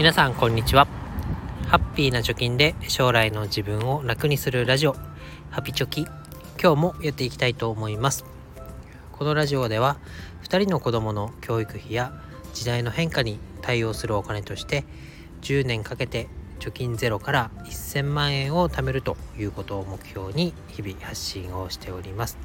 皆さんこんにちは。ハッピーな貯金で将来の自分を楽にするラジオ。ハピチョキ。今日もやっていきたいと思います。このラジオでは2人の子供の教育費や時代の変化に対応するお金として10年かけて貯金ゼロから1000万円を貯めるということを目標に日々発信をしております。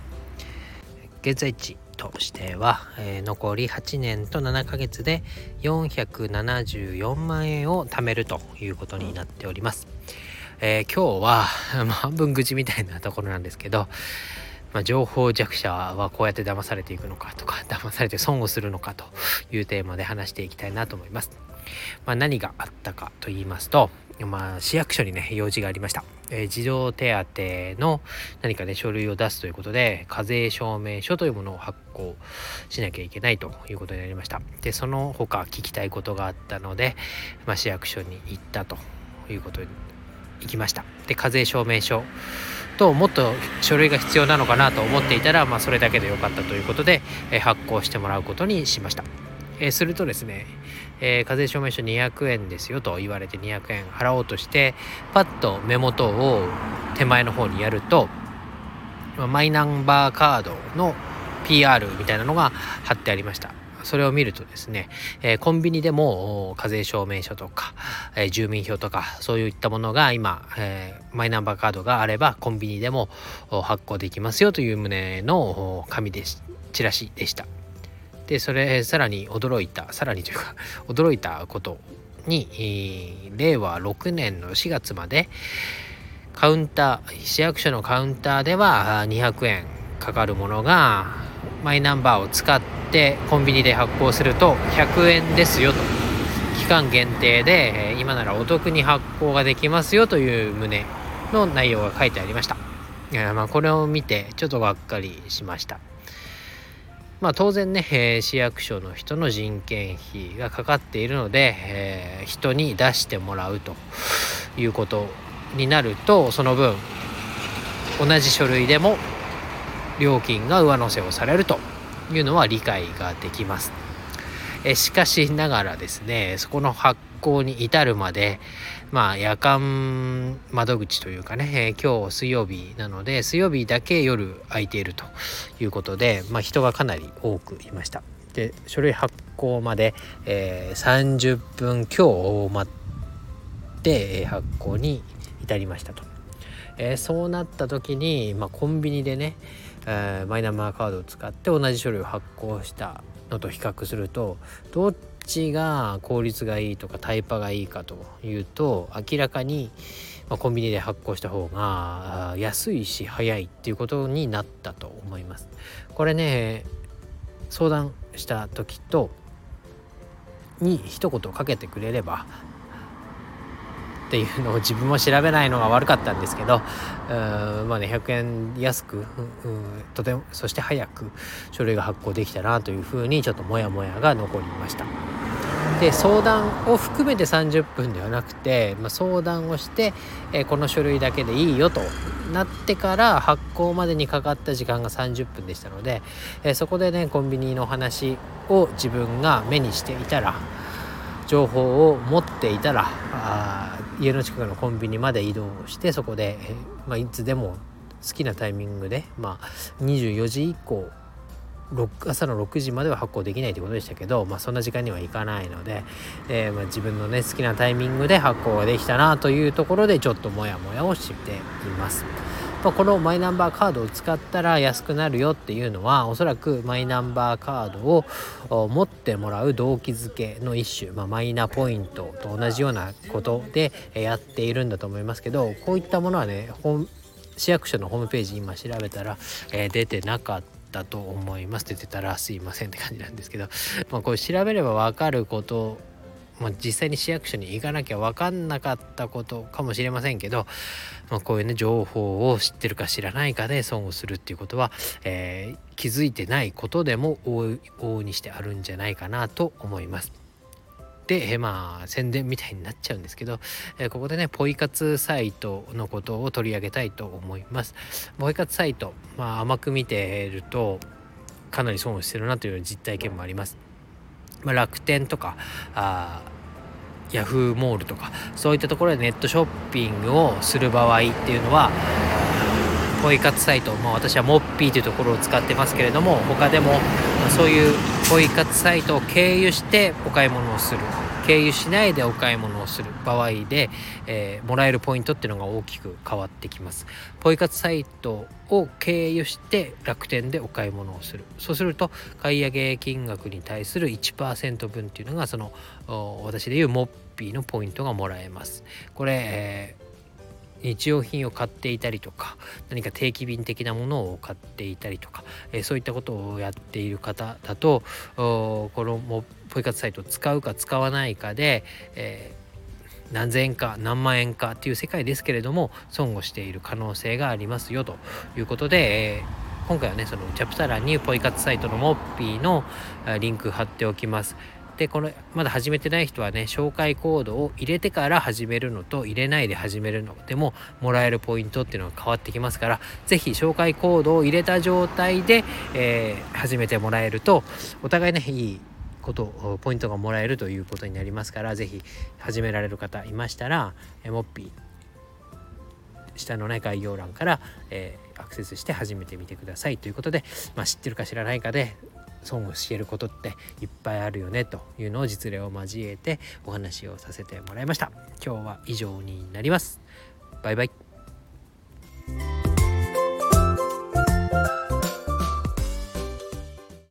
現在地としては、えー、残り8年と7ヶ月で474万円を貯めるということになっております。えー、今日は、まあ、半分口みたいなところなんですけど、まあ、情報弱者はこうやって騙されていくのかとか 騙されて損をするのかというテーマで話していきたいなと思います。まあ、何があったかと言いますと、まあ、市役所にね用事がありました。えー、児童手当の何かね書類を出すということで課税証明書というものを発行しなきゃいけないということになりました。でその他聞きたいことがあったので、まあ、市役所に行ったということに行きました。で課税証明書ともっと書類が必要なのかなと思っていたら、まあ、それだけでよかったということで、えー、発行してもらうことにしました。えー、するとですね、えー、課税証明書200円ですよと言われて200円払おうとしてパッと目元を手前の方にやるとマイナンバーカードの PR みたいなのが貼ってありましたそれを見るとですね、えー、コンビニでも課税証明書とか、えー、住民票とかそういったものが今、えー、マイナンバーカードがあればコンビニでも発行できますよという旨の紙です。チラシでした。でそれさらに驚いたさらにというか 驚いたことに、令和6年の4月までカウンター市役所のカウンターでは200円かかるものがマイナンバーを使ってコンビニで発行すると100円ですよと期間限定で今ならお得に発行ができますよという旨の内容が書いてありました。まあこれを見てちょっとがっかりしました。まあ、当然ね、えー、市役所の人の人件費がかかっているので、えー、人に出してもらうということになるとその分同じ書類でも料金が上乗せをされるというのは理解ができます。えしかしながらですねそこの発行に至るまでまあ夜間窓口というかね、えー、今日水曜日なので水曜日だけ夜空いているということで、まあ、人がかなり多くいました。で書類発行まで、えー、30分強待って、え、発行に至りましたと、えー、そうなった時に、まあ、コンビニでね、えー、マイナンバーカードを使って同じ書類を発行したのと比較するとどっちが効率がいいとかタイパがいいかというと明らかに、まあ、コンビニで発行した方が安いし早いっていうことになったと思います。これね相談した時とに一言かけてくれればっていうのを自分も調べないのが悪かったんですけどまあね100円安く、うん、とてもそして早く書類が発行できたなというふうにちょっとモヤモヤが残りました。で相談を含めて30分ではなくて、まあ、相談をして、えー、この書類だけでいいよとなってから発行までにかかった時間が30分でしたので、えー、そこでねコンビニの話を自分が目にしていたら情報を持っていたらあ家の近くのコンビニまで移動してそこで、まあ、いつでも好きなタイミングで、まあ、24時以降朝の6時までは発行できないということでしたけど、まあ、そんな時間にはいかないので、えー、まあ、自分のね好きなタイミングで発行ができたなというところでちょっとモヤモヤをしています。まあ、このマイナンバーカードを使ったら安くなるよっていうのはおそらくマイナンバーカードを持ってもらう動機づけの一種、まあ、マイナポイントと同じようなことでやっているんだと思いますけどこういったものはね市役所のホームページ今調べたら、えー、出てなかったと思います。出てたらすいませんって感じなんですけど、まあ、これ調べれば分かることまあ、実際に市役所に行かなきゃ分かんなかったことかもしれませんけど、まあ、こういうね情報を知ってるか知らないかで損をするっていうことは、えー、気づいてないことでも往々にしてあるんじゃないかなと思います。で、え、まあ宣伝みたいになっちゃうんですけど、え、ここでねポイ活サイトのことを取り上げたいと思います。ポイ活サイト、まあ、甘く見てるとかなり損をしてるなという実体験もあります。まあ、楽天とかあヤフーモールとかそういったところでネットショッピングをする場合っていうのはポイ活サイト、まあ、私はモッピーというところを使ってますけれども他でもそういうポイ活サイトを経由してお買い物をする。経由しないでお買い物をする場合で、えー、もらえるポイントっていうのが大きく変わってきます。ポイ活サイトを経由して楽天でお買い物をする。そうすると買い上げ金額に対する1%分っていうのがその私でいうモッピーのポイントがもらえます。これ、えー日用品を買っていたりとか何か定期便的なものを買っていたりとか、え、そういったことをやっている方だとこのポイ活サイトを使うか使わないかで、えー、何千円か何万円かっていう世界ですけれども損をしている可能性がありますよということで、えー、今回はねそのチャプター欄にポイ活サイトのモッピーのリンク貼っておきます。でこのまだ始めてない人はね紹介コードを入れてから始めるのと入れないで始めるのでももらえるポイントっていうのが変わってきますから是非紹介コードを入れた状態で、えー、始めてもらえるとお互いねいいことポイントがもらえるということになりますから是非始められる方いましたらえモッピー下のね概要欄から、えー、アクセスして始めてみてくださいということで、まあ、知ってるか知らないかで損をしていることっていっぱいあるよねというのを実例を交えてお話をさせてもらいました。今日は以上になります。バイバイ。